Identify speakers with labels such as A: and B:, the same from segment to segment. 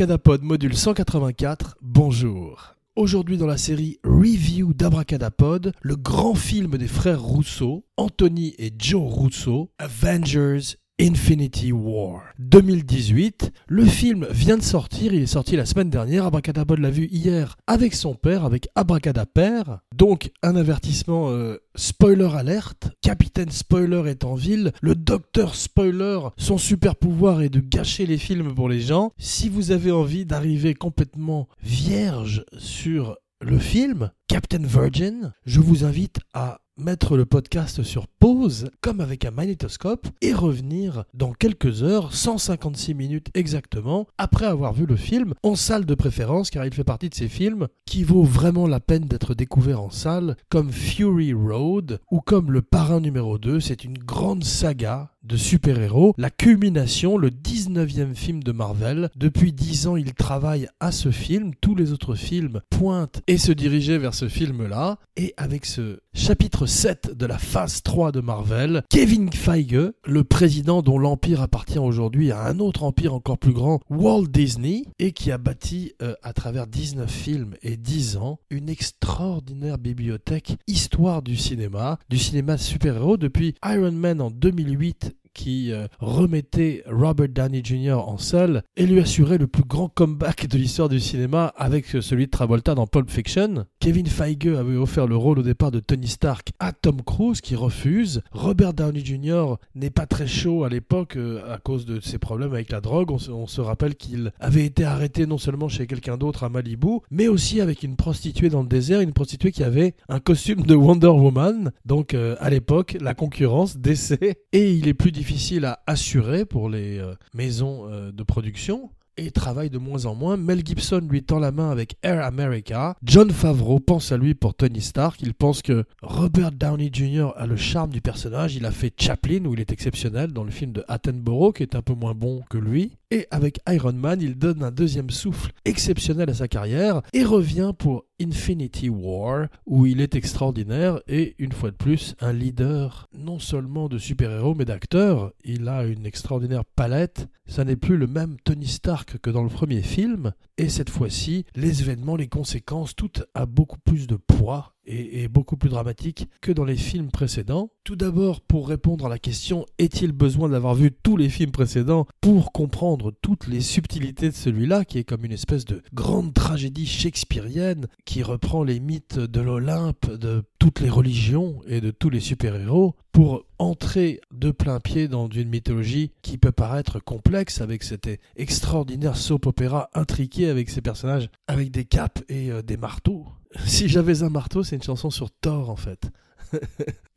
A: Abracadapod module 184, bonjour. Aujourd'hui dans la série Review d'Abracadapod, le grand film des frères Rousseau, Anthony et Joe Rousseau, Avengers Infinity War 2018. Le film vient de sortir, il est sorti la semaine dernière. Abracadabra l'a vu hier avec son père, avec Abracadapère. Donc un avertissement euh, spoiler alerte. Capitaine Spoiler est en ville. Le docteur Spoiler, son super pouvoir est de gâcher les films pour les gens. Si vous avez envie d'arriver complètement vierge sur le film, Captain Virgin, je vous invite à mettre le podcast sur pause, comme avec un magnétoscope, et revenir dans quelques heures, 156 minutes exactement, après avoir vu le film, en salle de préférence, car il fait partie de ces films qui vaut vraiment la peine d'être découvert en salle, comme Fury Road ou comme Le Parrain numéro 2. C'est une grande saga de super-héros, la culmination, le 19e film de Marvel. Depuis 10 ans, il travaille à ce film, tous les autres films pointent et se dirigeaient vers ce film-là, et avec ce chapitre 7 de la phase 3 de Marvel, Kevin Feige, le président dont l'empire appartient aujourd'hui à un autre empire encore plus grand, Walt Disney, et qui a bâti euh, à travers 19 films et 10 ans une extraordinaire bibliothèque histoire du cinéma, du cinéma super-héros. Depuis Iron Man en 2008 qui euh, remettait Robert Downey Jr. en salle et lui assurait le plus grand comeback de l'histoire du cinéma avec celui de Travolta dans Pulp Fiction. Kevin Feige avait offert le rôle au départ de Tony Stark à Tom Cruise qui refuse. Robert Downey Jr. n'est pas très chaud à l'époque euh, à cause de ses problèmes avec la drogue. On se, rappelle qu'il avait été arrêté non seulement chez quelqu'un d'autre à Malibu, mais aussi avec une prostituée dans le désert, une prostituée qui avait un costume de Wonder Woman. Donc euh, à l'époque, la concurrence, décès, et il est plus difficile à assurer pour les euh, maisons euh, de production et travaille de moins en moins. Mel Gibson lui tend la main avec Air America. John Favreau pense à lui pour Tony Stark. Il pense que Robert Downey Jr. a le charme du personnage. Il a fait Chaplin où il est exceptionnel dans le film de Attenborough qui est un peu moins bon que lui. Et avec Iron Man, il donne un deuxième souffle exceptionnel à sa carrière et revient pour Infinity War, où il est extraordinaire et, une fois de plus, un leader non seulement de super-héros mais d'acteurs. Il a une extraordinaire palette. Ça n'est plus le même Tony Stark que dans le premier film. Et cette fois-ci, les événements, les conséquences, tout a beaucoup plus de poids et, beaucoup plus dramatique que dans les films précédents. Tout d'abord, pour répondre à la question est-il besoin d'avoir vu tous les films précédents pour comprendre toutes les subtilités de celui-là, qui est comme une espèce de grande tragédie shakespearienne qui reprend les mythes de l'Olympe, de toutes les religions et de tous les super-héros, pour entrer de plein pied dans une mythologie qui peut paraître complexe avec cet extraordinaire soap opéra intriqué avec ses personnages avec des capes et euh, des marteaux si j'avais un marteau, c'est une chanson sur Thor en fait.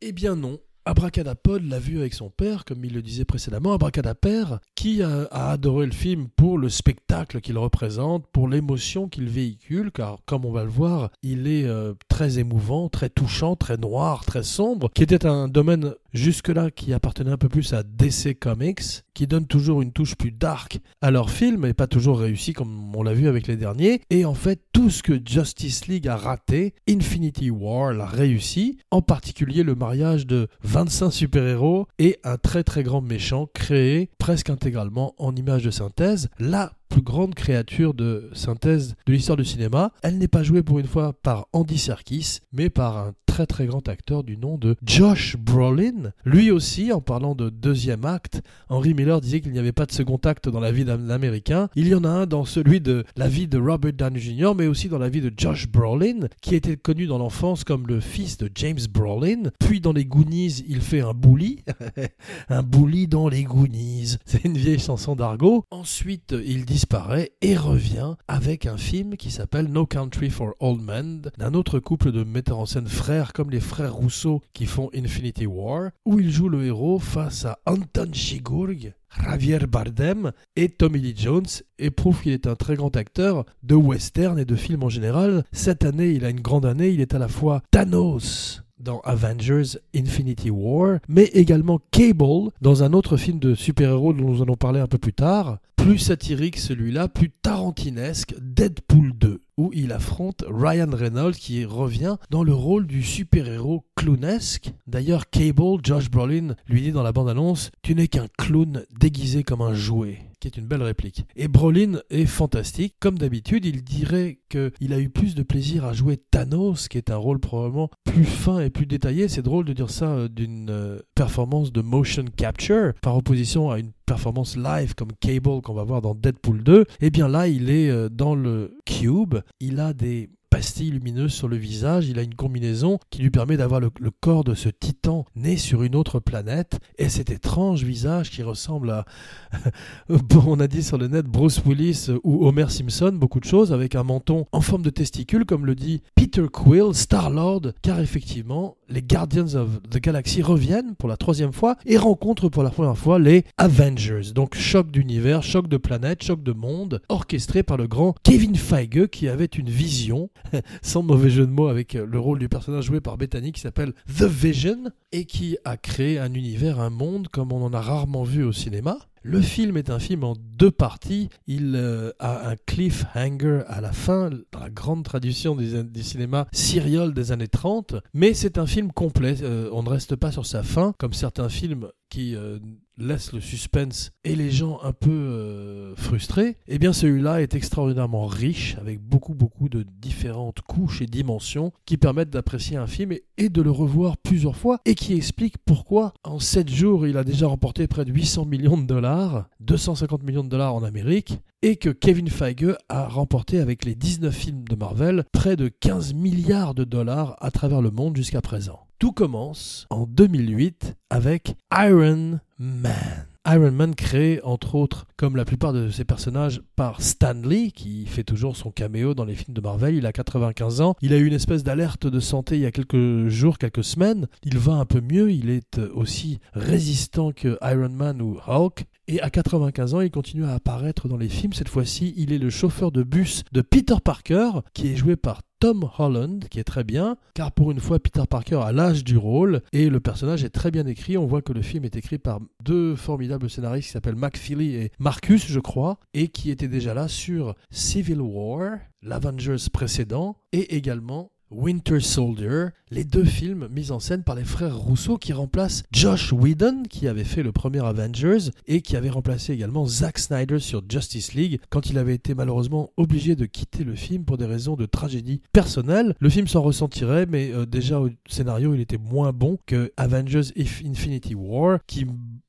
A: eh bien non. Abracadapod l'a vu avec son père, comme il le disait précédemment, Abracadapère, qui a, adoré le film pour le spectacle qu'il représente, pour l'émotion qu'il véhicule, car comme on va le voir, il est euh, très émouvant, très touchant, très noir, très sombre, qui était un domaine jusque-là qui appartenait un peu plus à DC Comics, qui donne toujours une touche plus dark à leurs films, et pas toujours réussi comme on l'a vu avec les derniers. Et en fait, tout ce que Justice League a raté, Infinity War l'a réussi, en particulier le mariage de 25 super-héros et un très très grand méchant créé presque intégralement en image de synthèse. Là, plus grande créature de synthèse de l'histoire du cinéma. Elle n'est pas jouée pour une fois par Andy Serkis, mais par un très très grand acteur du nom de Josh Brolin. Lui aussi, en parlant de deuxième acte, Henry Miller disait qu'il n'y avait pas de second acte dans la vie d'un Américain. Il y en a un dans celui de la vie de Robert Downey Jr., mais aussi dans la vie de Josh Brolin, qui était connu dans l'enfance comme le fils de James Brolin. Puis dans les Goonies, il fait un bully. un bully dans les Goonies. C'est une vieille chanson d'argot. Ensuite, il dit disparaît et revient avec un film qui s'appelle No Country for Old Men, d'un autre couple de metteurs en scène frères comme les frères Rousseau qui font Infinity War, où il joue le héros face à Anton Chigurh, Javier Bardem et Tommy Lee Jones et prouve qu'il est un très grand acteur de western et de films en général. Cette année, il a une grande année, il est à la fois Thanos dans Avengers Infinity War, mais également Cable dans un autre film de super-héros dont nous allons parler un peu plus tard, plus satirique celui-là, plus tarantinesque, Deadpool 2. 2 où il affronte Ryan Reynolds qui revient dans le rôle du super-héros clownesque. D'ailleurs, Cable, Josh Brolin, lui dit dans la bande-annonce Tu n'es qu'un clown déguisé comme un jouet qui est une belle réplique. Et Brolin est fantastique. Comme d'habitude, il dirait qu'il a eu plus de plaisir à jouer Thanos, qui est un rôle probablement plus fin et plus détaillé. C'est drôle de dire ça euh, d'une euh, performance de motion capture, par opposition à une performance live comme Cable qu'on va voir dans Deadpool 2. Et eh bien là, il est euh, dans le cube. Il a des pastille lumineuse sur le visage, il a une combinaison qui lui permet d'avoir le, corps de ce titan né sur une autre planète, et cet étrange visage qui ressemble à, on a dit sur le net, Bruce Willis ou Homer Simpson, beaucoup de choses, avec un menton en forme de testicule, comme le dit Peter Quill, Star-Lord, car effectivement, les Guardians of the Galaxy reviennent pour la troisième fois et rencontrent pour la première fois les Avengers. Donc choc d'univers, choc de planète, choc de monde, orchestré par le grand Kevin Feige qui avait une vision, sans mauvais jeu de mots avec le rôle du personnage joué par Bethany qui s'appelle The Vision et qui a créé un univers, un monde comme on en a rarement vu au cinéma. Le film est un film en deux parties. Il euh, a un cliffhanger à la fin, dans la grande tradition du cinéma serial des années 30. Mais c'est un film complet. Euh, on ne reste pas sur sa fin, comme certains films qui euh, laissent le suspense et les gens un peu euh, frustrés, eh bien celui-là est extraordinairement riche avec beaucoup beaucoup de différentes couches et dimensions qui permettent d'apprécier un film et, de le revoir plusieurs fois et qui explique pourquoi en 7 jours il a déjà remporté près de 800 millions de dollars, 250 millions de dollars en Amérique et que Kevin Feige a remporté avec les 19 films de Marvel près de 15 milliards de dollars à travers le monde jusqu'à présent. Tout commence en 2008 avec Iron Man. Iron Man créé entre autres, comme la plupart de ses personnages, par Stan Lee, qui fait toujours son caméo dans les films de Marvel. Il a 95 ans. Il a eu une espèce d'alerte de santé il y a quelques jours, quelques semaines. Il va un peu mieux. Il est aussi résistant que Iron Man ou Hulk. Et à 95 ans, il continue à apparaître dans les films. Cette fois-ci, il est le chauffeur de bus de Peter Parker, qui est joué par Tom Holland, qui est très bien, car pour une fois, Peter Parker a l'âge du rôle et le personnage est très bien écrit. On voit que le film est écrit par deux formidables scénaristes qui s'appellent McFeely et Marcus, je crois, et qui étaient déjà là sur Civil War, l'Avengers précédent, et également Winter Soldier, les deux films mis en scène par les frères Rousseau qui remplacent Josh Whedon qui avait fait le premier Avengers et qui avait remplacé également Zack Snyder sur Justice League quand il avait été malheureusement obligé de quitter le film pour des raisons de tragédie personnelle. Le film s'en ressentirait mais euh, déjà au scénario il était moins bon que Avengers Infinity War qui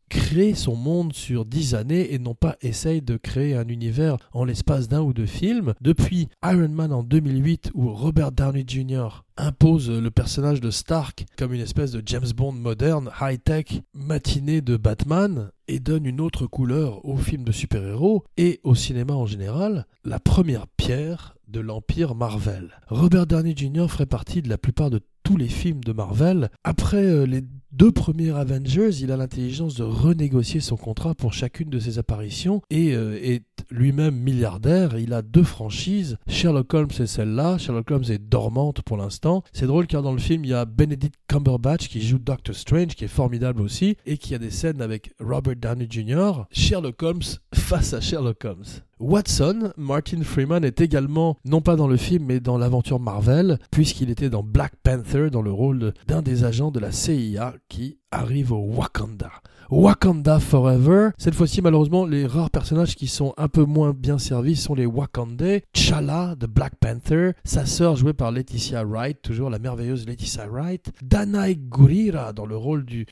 A: crée son monde sur dix années et non pas essaye de créer un univers en l'espace d'un ou deux films. Depuis Iron Man en 2008 où Robert Downey Jr. impose le personnage de Stark comme une espèce de James Bond moderne, high-tech, matinée de Batman et donne une autre couleur aux films de super-héros et au cinéma en général, la première pierre de l'empire Marvel. Robert Downey Jr. ferait partie de la plupart de tous les films de Marvel. Après euh, les deux premiers Avengers, il a l'intelligence de renégocier son contrat pour chacune de ses apparitions et euh, est lui-même milliardaire. Il a deux franchises, Sherlock Holmes et celle-là. Sherlock Holmes est dormante pour l'instant. C'est drôle car dans le film, il y a Benedict Cumberbatch qui joue Doctor Strange, qui est formidable aussi, et qui a des scènes avec Robert Downey Jr. Sherlock Holmes face à Sherlock Holmes. Watson, Martin Freeman est également, non pas dans le film, mais dans l'aventure Marvel, puisqu'il était dans Black Panther, dans le rôle d'un des agents de la CIA qui arrive au Wakanda. Wakanda Forever. Cette fois-ci, malheureusement, les rares personnages qui sont un peu moins bien servis sont les Wakandais. Chala de Black Panther, sa sœur jouée par Laetitia Wright, toujours la merveilleuse Laetitia Wright. Danai Gurira dans le rôle du,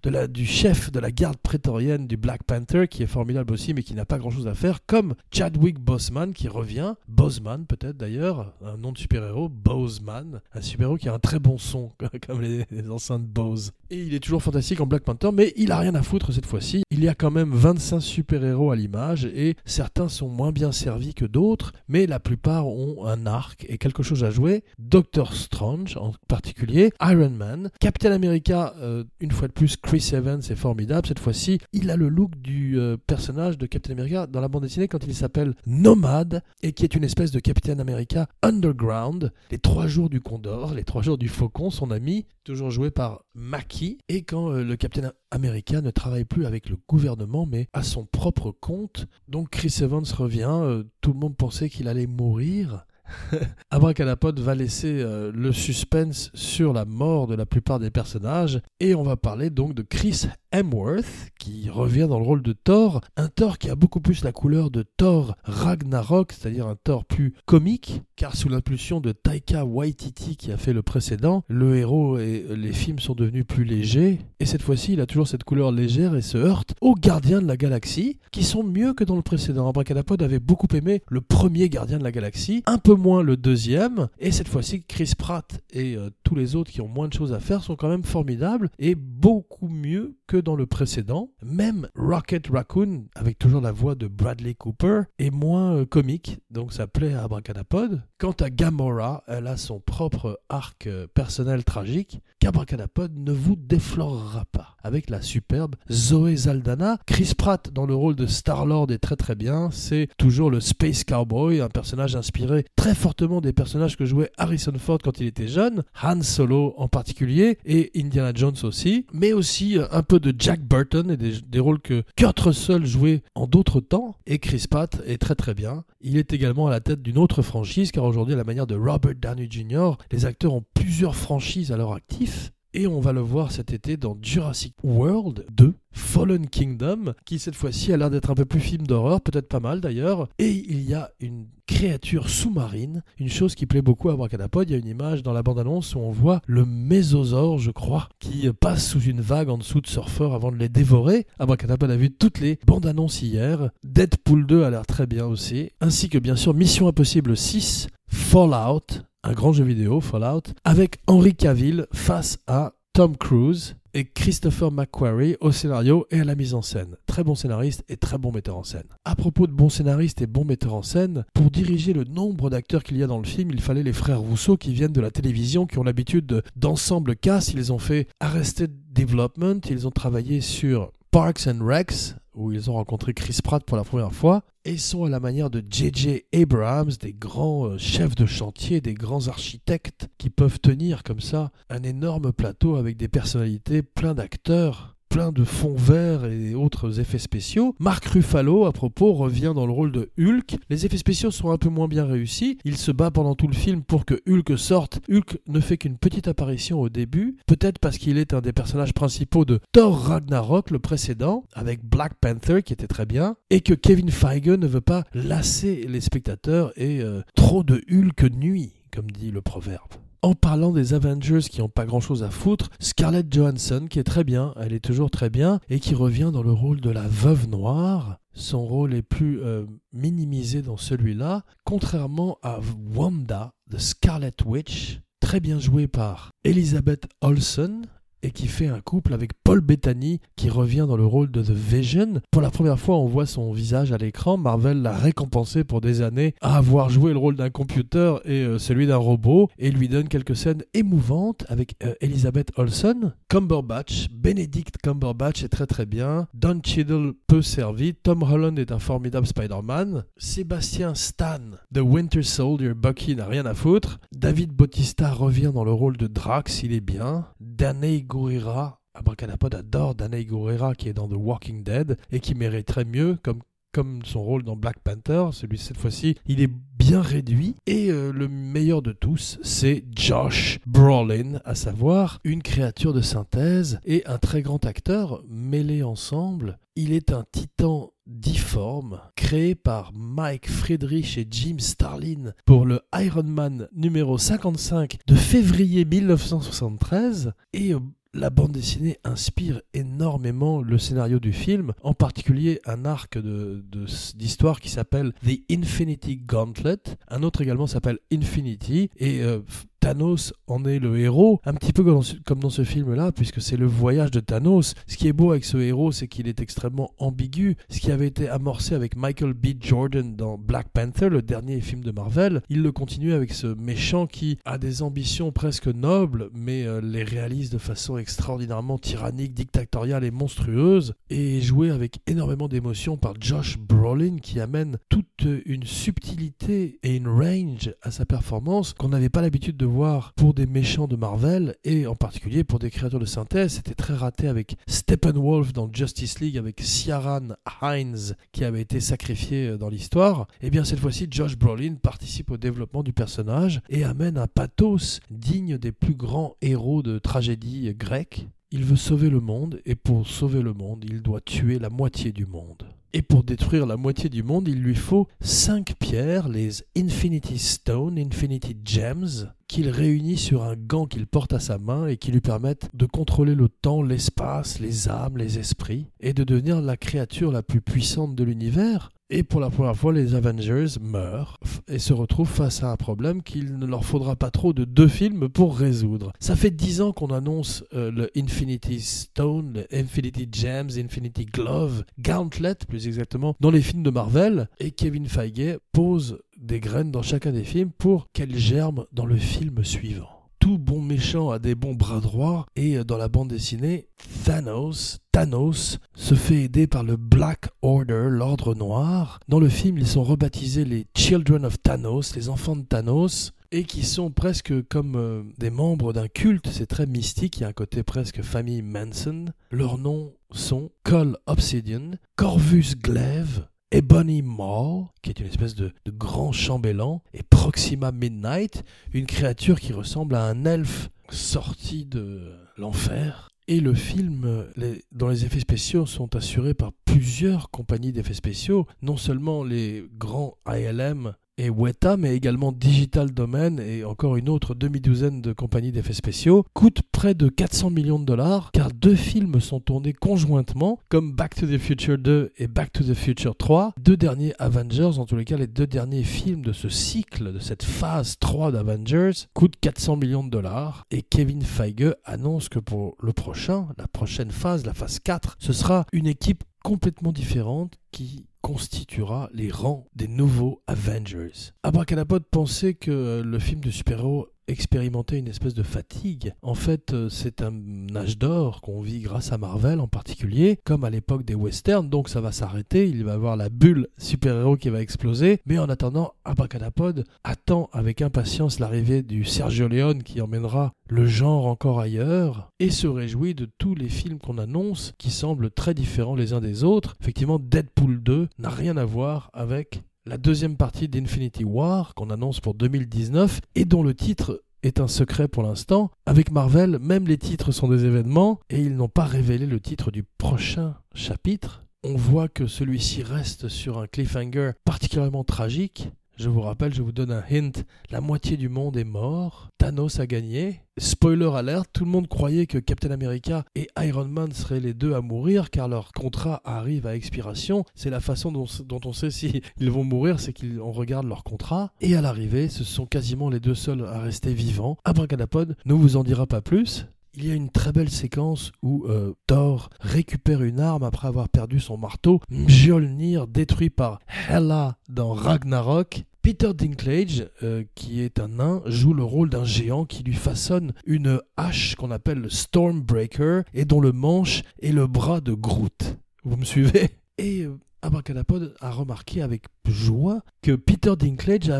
A: chef de la garde prétorienne du Black Panther, qui est formidable aussi, mais qui n'a pas grand-chose à faire, comme Chadwick Boseman qui revient. Boseman peut-être d'ailleurs, un nom de super-héros, Boseman, un super-héros qui a un très bon son, comme les, les enceintes Bose. Et il est toujours fantastique en Black Panther, mais il a rien à foutre cette fois-ci. Il y a quand même 25 super-héros à l'image et certains sont moins bien servis que d'autres, mais la plupart ont un arc et quelque chose à jouer. Doctor Strange en particulier, Iron Man, Captain America, euh, une fois de plus, Chris Evans est formidable. Cette fois-ci, il a le look du euh, personnage de Captain America dans la bande dessinée quand il s'appelle Nomad et qui est une espèce de Captain America underground. Les trois jours du Condor, les trois jours du Faucon, son ami, toujours joué par Mackie. Et quand euh, le Captain America ne travaille plus avec le gouvernement, mais à son propre compte. Donc Chris Evans revient, euh, tout le monde pensait qu'il allait mourir. Abracadapod va laisser euh, le suspense sur la mort de la plupart des personnages et on va parler donc de Chris Hemsworth qui revient dans le rôle de Thor, un Thor qui a beaucoup plus la couleur de Thor Ragnarok, c'est-à-dire un Thor plus comique, car sous l'impulsion de Taika Waititi qui a fait le précédent, le héros et les films sont devenus plus légers et cette fois-ci il a toujours cette couleur légère et se heurte aux gardiens de la galaxie qui sont mieux que dans le précédent. Abracadapod avait beaucoup aimé le premier gardien de la galaxie, un peu moins le deuxième, et cette fois-ci Chris Pratt et euh, les autres qui ont moins de choses à faire sont quand même formidables et beaucoup mieux que dans le précédent. Même Rocket Raccoon, avec toujours la voix de Bradley Cooper, est moins euh, comique, donc ça plaît à Abracadapod. Quant à Gamora, elle a son propre arc euh, personnel tragique qu'Abracadapod ne vous déflorera pas. Avec la superbe Zoé Zaldana, Chris Pratt dans le rôle de Star-Lord est très très bien, c'est toujours le Space Cowboy, un personnage inspiré très fortement des personnages que jouait Harrison Ford quand il était jeune, Han Solo en particulier, et Indiana Jones aussi, mais aussi euh, un peu de Jack Burton et des, rôles que Kurt Russell jouait en d'autres temps, et Chris Pratt est très très bien. Il est également à la tête d'une autre franchise, car aujourd'hui, à la manière de Robert Downey Jr., les acteurs ont plusieurs franchises à leur actif. Et on va le voir cet été dans Jurassic World 2, Fallen Kingdom, qui cette fois-ci a l'air d'être un peu plus film d'horreur, peut-être pas mal d'ailleurs. Et il y a une créature sous-marine, une chose qui plaît beaucoup à Bracadapod. Il y a une image dans la bande-annonce où on voit le mésosaure, je crois, qui passe sous une vague en dessous de surfeurs avant de les dévorer. Abracadapod a vu toutes les bandes-annonces hier. Deadpool 2 a l'air très bien aussi. Ainsi que bien sûr Mission Impossible 6, Fallout, un grand jeu vidéo, Fallout, avec Henry Cavill face à Tom Cruise et Christopher McQuarrie au scénario et à la mise en scène. Très bon scénariste et très bon metteur en scène. À propos de bon scénariste et bon metteur en scène, pour diriger le nombre d'acteurs qu'il y a dans le film, il fallait les frères Rousseau qui viennent de la télévision, qui ont l'habitude d'ensemble casse. Ils ont fait Arrested Development, ils ont travaillé sur Parks and Recs, où ils ont rencontré Chris Pratt pour la première fois, et sont à la manière de J.J. Abrams, des grands euh, chefs de chantier, des grands architectes qui peuvent tenir comme ça un énorme plateau avec des personnalités, plein d'acteurs plein de fonds verts et autres effets spéciaux. Mark Ruffalo, à propos, revient dans le rôle de Hulk. Les effets spéciaux sont un peu moins bien réussis. Il se bat pendant tout le film pour que Hulk sorte. Hulk ne fait qu'une petite apparition au début, peut-être parce qu'il est un des personnages principaux de Thor Ragnarok, le précédent, avec Black Panther qui était très bien, et que Kevin Feige ne veut pas lasser les spectateurs et euh, trop de Hulk nuit, comme dit le proverbe. En parlant des Avengers qui n'ont pas grand chose à foutre, Scarlett Johansson qui est très bien, elle est toujours très bien, et qui revient dans le rôle de la veuve noire. Son rôle est plus euh, minimisé dans celui-là, contrairement à Wanda, The Scarlet Witch, très bien jouée par Elizabeth Olsen, et qui fait un couple avec Paul Bettany qui revient dans le rôle de The Vision. Pour la première fois, on voit son visage à l'écran. Marvel l'a récompensé pour des années à avoir joué le rôle d'un computer et euh, celui d'un robot et lui donne quelques scènes émouvantes avec euh, Elizabeth Olsen. Cumberbatch, Benedict Cumberbatch est très très bien. Don Cheadle peut servir. Tom Holland est un formidable Spider-Man. Sébastien Stan, The Winter Soldier, Bucky n'a rien à foutre. David Bautista revient dans le rôle de Drax, il est bien. Danny Gurira, Abracadapod adore Danai Gurira qui est dans The Walking Dead et qui mériterait mieux comme comme son rôle dans Black Panther, celui cette fois-ci, il est bien réduit. Et euh, le meilleur de tous, c'est Josh Brolin, à savoir une créature de synthèse et un très grand acteur mêlés ensemble. Il est un titan difforme, créé par Mike Friedrich et Jim Starlin pour le Iron Man numéro 55 de février 1973. Et euh, la bande dessinée inspire énormément le scénario du film, en particulier un arc d'histoire qui s'appelle The Infinity Gauntlet. Un autre également s'appelle Infinity. Et euh, Thanos en est le héros, un petit peu comme dans ce, film-là, puisque c'est le voyage de Thanos. Ce qui est beau avec ce héros, c'est qu'il est extrêmement ambigu. Ce qui avait été amorcé avec Michael B. Jordan dans Black Panther, le dernier film de Marvel, il le continue avec ce méchant qui a des ambitions presque nobles, mais euh, les réalise de façon extraordinairement tyrannique, dictatoriale et monstrueuse, et joué avec énormément d'émotion par Josh Brolin, qui amène toute une subtilité et une range à sa performance qu'on n'avait pas l'habitude de voir pour des méchants de Marvel et en particulier pour des créatures de synthèse. C'était très raté avec Steppenwolf dans Justice League avec Ciaran Hines qui avait été sacrifié euh, dans l'histoire. Et eh bien cette fois-ci, Josh Brolin participe au développement du personnage et amène un pathos digne des plus grands héros de tragédie grecque. Il veut sauver le monde et pour sauver le monde, il doit tuer la moitié du monde. Et pour détruire la moitié du monde, il lui faut cinq pierres, les Infinity Stone, Infinity Gems, qu'il réunit sur un gant qu'il porte à sa main et qui lui permettent de contrôler le temps, l'espace, les âmes, les esprits, et de devenir la créature la plus puissante de l'univers, et pour la première fois, les Avengers meurent et se retrouvent face à un problème qu'il ne leur faudra pas trop de deux films pour résoudre. Ça fait dix ans qu'on annonce euh, le Infinity Stone, le Infinity Gems, Infinity Glove, Gauntlet plus exactement, dans les films de Marvel. Et Kevin Feige pose des graines dans chacun des films pour qu'elles germent dans le film suivant tout bon méchant a des bons bras droits et euh, dans la bande dessinée, Thanos, Thanos se fait aider par le Black Order, l'ordre noir. Dans le film, ils sont rebaptisés les Children of Thanos, les enfants de Thanos et qui sont presque comme euh, des membres d'un culte, c'est très mystique, il y a un côté presque famille Manson. Leurs noms sont Cole Obsidian, Corvus Glaive, Ebony Maw, qui est une espèce de, grand chambellan, et Proxima Midnight, une créature qui ressemble à un elfe sorti de l'enfer. Et le film, dont les effets spéciaux sont assurés par plusieurs compagnies d'effets spéciaux, non seulement les grands ILM et Weta, mais également Digital Domain et encore une autre demi-douzaine de compagnies d'effets spéciaux, coûtent près de 400 millions de dollars car deux films sont tournés conjointement, comme Back to the Future 2 et Back to the Future 3, deux derniers Avengers, en tous les cas les deux derniers films de ce cycle, de cette phase 3 d'Avengers, coûtent 400 millions de dollars et Kevin Feige annonce que pour le prochain, la prochaine phase, la phase 4, ce sera une équipe complètement différente qui constituera les rangs des nouveaux Avengers. Abracadapod pensait que le film de super-héros expérimenter une espèce de fatigue. En fait, euh, c'est un âge d'or qu'on vit grâce à Marvel en particulier, comme à l'époque des westerns, donc ça va s'arrêter, il va y avoir la bulle super-héros qui va exploser, mais en attendant, Abracadapod attend avec impatience l'arrivée du Sergio Leone qui emmènera le genre encore ailleurs et se réjouit de tous les films qu'on annonce qui semblent très différents les uns des autres. Effectivement, Deadpool 2 n'a rien à voir avec la deuxième partie d'Infinity War qu'on annonce pour 2019 et dont le titre est un secret pour l'instant. Avec Marvel, même les titres sont des événements et ils n'ont pas révélé le titre du prochain chapitre. On voit que celui-ci reste sur un cliffhanger particulièrement tragique je vous rappelle, je vous donne un hint, la moitié du monde est mort, Thanos a gagné. Spoiler alert, tout le monde croyait que Captain America et Iron Man seraient les deux à mourir car leur contrat arrive à expiration. C'est la façon dont, on sait s'ils vont mourir, c'est qu'on regarde leur contrat. Et à l'arrivée, ce sont quasiment les deux seuls à rester vivants. Abracadapod ne vous en dira pas plus. Il y a une très belle séquence où euh, Thor récupère une arme après avoir perdu son marteau. Mjolnir détruit par Hela dans Ragnarok. Peter Dinklage, euh, qui est un nain, joue le rôle d'un géant qui lui façonne une hache qu'on appelle le Stormbreaker et dont le manche est le bras de Groot. Vous me suivez? Et euh, Abracadapod a remarqué avec joie que Peter Dinklage,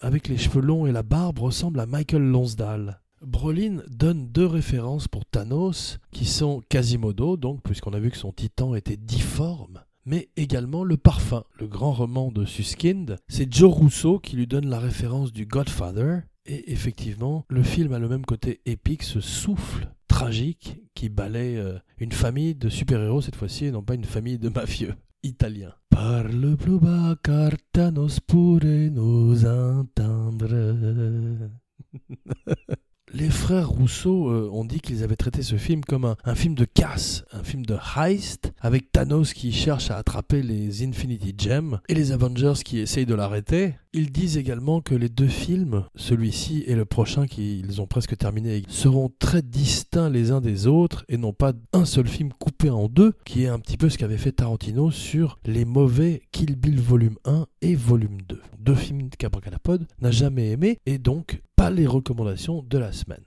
A: avec les cheveux longs et la barbe, ressemble à Michael Lonsdale. Brolin donne deux références pour Thanos qui sont Quasimodo, donc puisqu'on a vu que son titan était difforme, mais également le parfum, le grand roman de Suskind. C'est Joe Rousseau qui lui donne la référence du Godfather. Et effectivement, le film a le même côté épique, ce souffle tragique qui balaye euh, une famille de super-héros cette fois-ci et non pas une famille de mafieux italiens. Parle plus bas car Thanos pourrait nous entendre. Les frères Rousseau euh, ont dit qu'ils avaient traité ce film comme un, film de casse, un film de heist, avec Thanos qui cherche à attraper les Infinity Gems et les Avengers qui essayent de l'arrêter. Ils disent également que les deux films, celui-ci et le prochain qu'ils ont presque terminé, seront très distincts les uns des autres et non pas un seul film coupé en deux, qui est un petit peu ce qu'avait fait Tarantino sur les mauvais Kill Bill volume 1 et volume 2. Deux films qu'Abracadapod n'a jamais aimé et donc les recommandations de la semaine.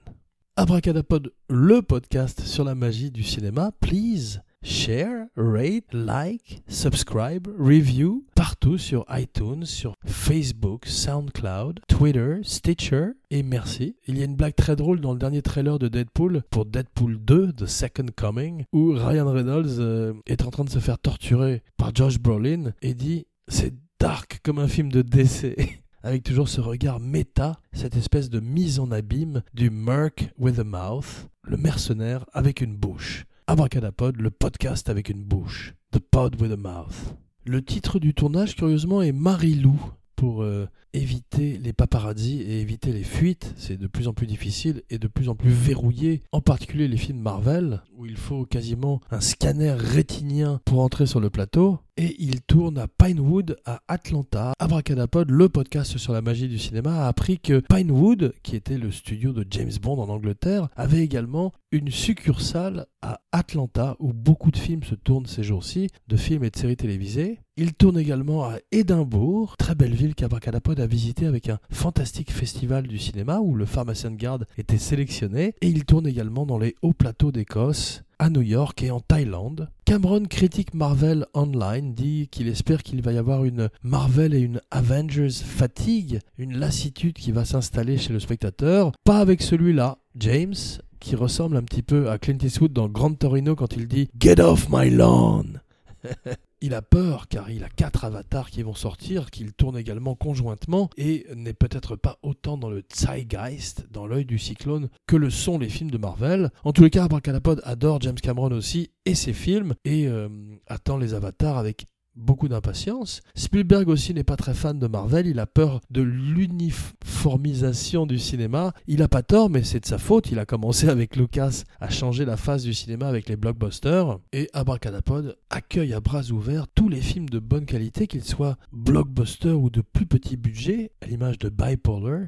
A: Abracadapod, le podcast sur la magie du cinéma, please share, rate, like, subscribe, review partout sur iTunes, sur Facebook, SoundCloud, Twitter, Stitcher et merci. Il y a une blague très drôle dans le dernier trailer de Deadpool pour Deadpool 2, The Second Coming, où Ryan Reynolds euh, est en train de se faire torturer par Josh Brolin et dit c'est dark comme un film de décès. avec toujours ce regard méta, cette espèce de mise en abîme du merc with a mouth, le mercenaire avec une bouche. Abracadapod, le podcast avec une bouche. The pod with a mouth. Le titre du tournage, curieusement, est Marie-Lou, pour euh, éviter les paparazzis et éviter les fuites. C'est de plus en plus difficile et de plus en plus verrouillé, en particulier les films Marvel, où il faut quasiment un scanner rétinien pour entrer sur le plateau. Et il tourne à Pinewood, à Atlanta. Abracadapod, le podcast sur la magie du cinéma, a appris que Pinewood, qui était le studio de James Bond en Angleterre, avait également une succursale à Atlanta, où beaucoup de films se tournent ces jours-ci, de films et de séries télévisées. Il tourne également à Édimbourg, très belle ville qu'Abracadapod a visité avec un fantastique festival du cinéma où le Pharmacien de garde était sélectionné. Et il tourne également dans les hauts plateaux d'Écosse, à New York et en Thaïlande. Cameron critique Marvel Online, dit qu'il espère qu'il va y avoir une Marvel et une Avengers fatigue, une lassitude qui va s'installer chez le spectateur. Pas avec celui-là, James, qui ressemble un petit peu à Clint Eastwood dans Grand Torino quand il dit Get off my lawn Il a peur car il a quatre avatars qui vont sortir, qu'il tourne également conjointement et n'est peut-être pas autant dans le zeitgeist, dans l'œil du cyclone, que le sont les films de Marvel. En tous les cas, Abracadapod adore James Cameron aussi et ses films et euh, attend les avatars avec beaucoup d'impatience. Spielberg aussi n'est pas très fan de Marvel, il a peur de l'uniformisation du cinéma. Il n'a pas tort, mais c'est de sa faute. Il a commencé avec Lucas à changer la face du cinéma avec les blockbusters. Et Abracadapod accueille à bras ouverts tous les films de bonne qualité, qu'ils soient blockbusters ou de plus petit budget, à l'image de Bipolar.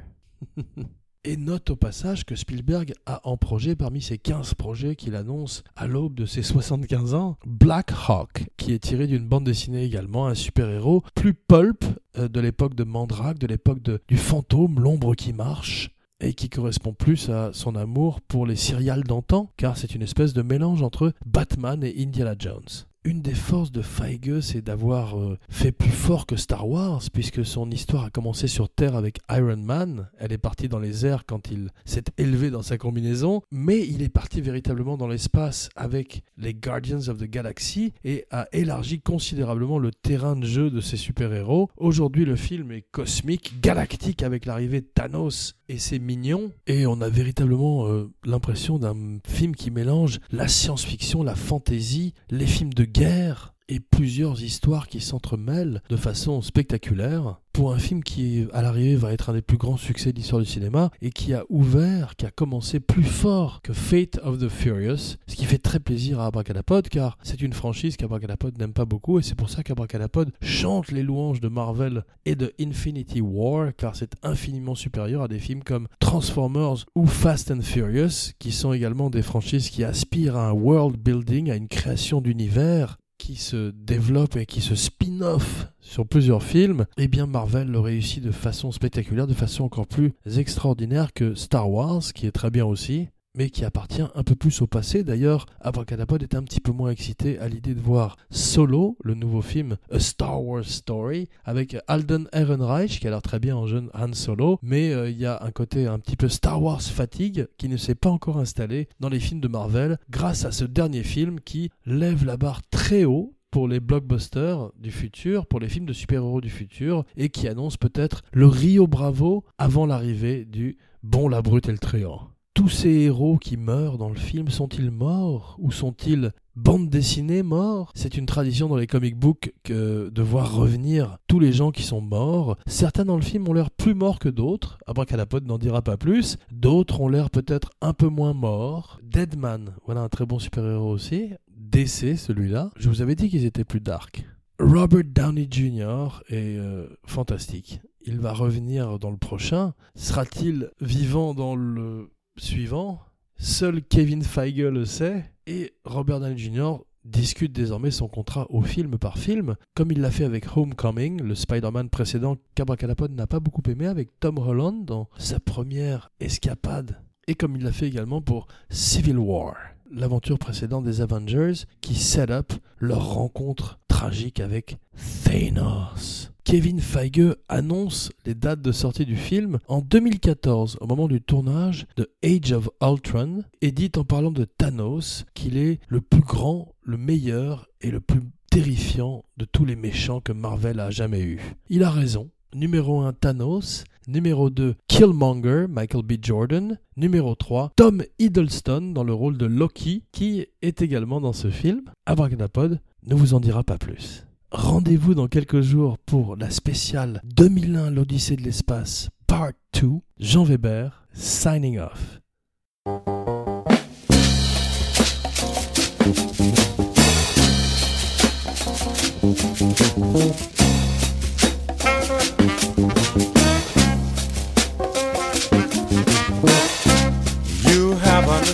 A: Et note au passage que Spielberg a en projet, parmi ses 15 projets qu'il annonce à l'aube de ses 75 ans, Black Hawk, qui est tiré d'une bande dessinée également, un super-héros plus pulp euh, de l'époque de Mandrake, de l'époque du fantôme, l'ombre qui marche, et qui correspond plus à son amour pour les serials d'antan, car c'est une espèce de mélange entre Batman et Indiana Jones une des forces de Feige, c'est d'avoir euh, fait plus fort que Star Wars, puisque son histoire a commencé sur Terre avec Iron Man. Elle est partie dans les airs quand il s'est élevé dans sa combinaison, mais il est parti véritablement dans l'espace avec les Guardians of the Galaxy et a élargi considérablement le terrain de jeu de ses super-héros. Aujourd'hui, le film est cosmique, galactique avec l'arrivée de Thanos et ses mignons, et on a véritablement euh, l'impression d'un film qui mélange la science-fiction, la fantasy, les films de guerre et plusieurs histoires qui s'entremêlent de façon spectaculaire pour un film qui, à l'arrivée, va être un des plus grands succès de l'histoire du cinéma et qui a ouvert, qui a commencé plus fort que Fate of the Furious, ce qui fait très plaisir à Abracadapod car c'est une franchise qu'Abracadapod n'aime pas beaucoup et c'est pour ça qu'Abracadapod chante les louanges de Marvel et de Infinity War car c'est infiniment supérieur à des films comme Transformers ou Fast and Furious qui sont également des franchises qui aspirent à un world building, à une création d'univers qui se développe et qui se spin-off sur plusieurs films, eh bien Marvel le réussit de façon spectaculaire, de façon encore plus extraordinaire que Star Wars, qui est très bien aussi mais qui appartient un peu plus au passé. D'ailleurs, Abracadapod est un petit peu moins excité à l'idée de voir Solo, le nouveau film A Star Wars Story, avec Alden Ehrenreich, qui a l'air très bien en jeune Han Solo, mais euh, il y a un côté un petit peu Star Wars fatigue qui ne s'est pas encore installé dans les films de Marvel, grâce à ce dernier film qui lève la barre très haut pour les blockbusters du futur, pour les films de super-héros du futur, et qui annonce peut-être le Rio Bravo avant l'arrivée du Bon, la brute et le tréant tous ces héros qui meurent dans le film sont-ils morts ou sont-ils bande dessinée morts? C'est une tradition dans les comic books que de voir revenir tous les gens qui sont morts. Certains dans le film ont l'air plus morts que d'autres, Abracadapod n'en dira pas plus. D'autres ont l'air peut-être un peu moins morts. Deadman, voilà un très bon super-héros aussi. DC celui-là. Je vous avais dit qu'ils étaient plus dark. Robert Downey Jr. est euh, fantastique. Il va revenir dans le prochain. Sera-t-il vivant dans le suivant. Seul Kevin Feige le sait et Robert Downey Jr. discute désormais son contrat au film par film, comme il l'a fait avec Homecoming, le Spider-Man précédent qu'Abracadapod n'a pas beaucoup aimé, avec Tom Holland dans sa première escapade, et comme il l'a fait également pour Civil War. L'aventure précédente des Avengers qui set up leur rencontre tragique avec Thanos. Kevin Feige annonce les dates de sortie du film en 2014, au moment du tournage de Age of Ultron, et dit en parlant de Thanos qu'il est le plus grand, le meilleur et le plus terrifiant de tous les méchants que Marvel a jamais eu. Il a raison. Numéro 1 Thanos, numéro 2 Killmonger, Michael B. Jordan, numéro 3 Tom Hiddleston dans le rôle de Loki qui est également dans ce film. Abracadapod ne vous en dira pas plus. Rendez-vous dans quelques jours pour la spéciale 2001 l'Odyssée de l'espace Part 2. Jean Weber, signing off.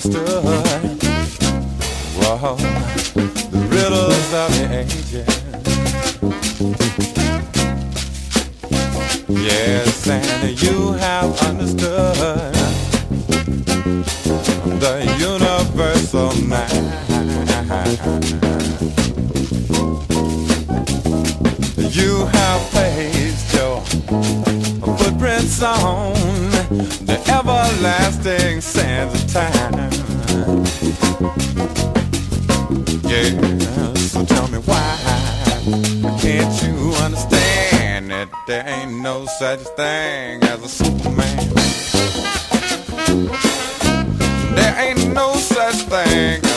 B: Understood whoa, the riddles of the ages. Yes, and you have understood the universal mind. You have placed your footprints on the everlasting sands of time. No such thing as a Superman? There ain't no such thing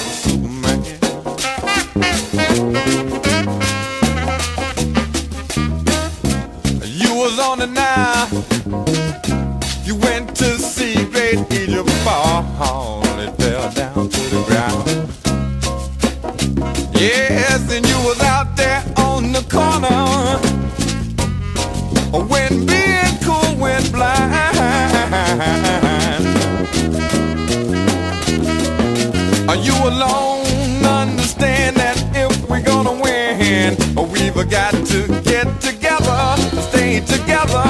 B: got to get together, stay together,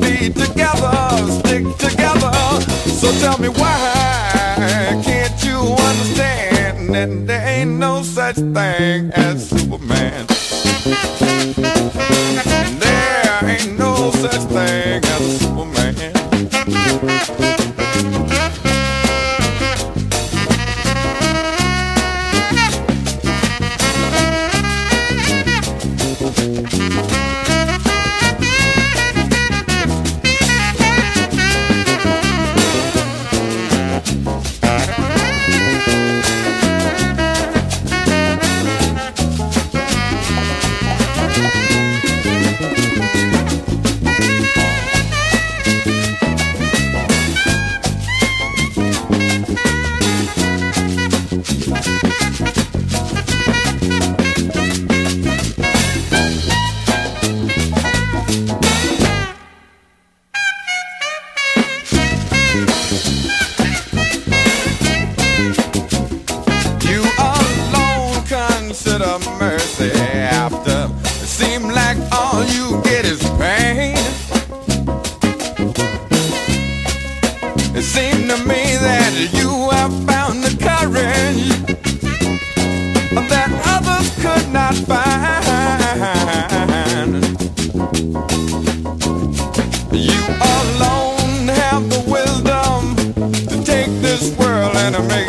B: be together, stick together. So tell me why can't you understand that there ain't no such thing as this world and to make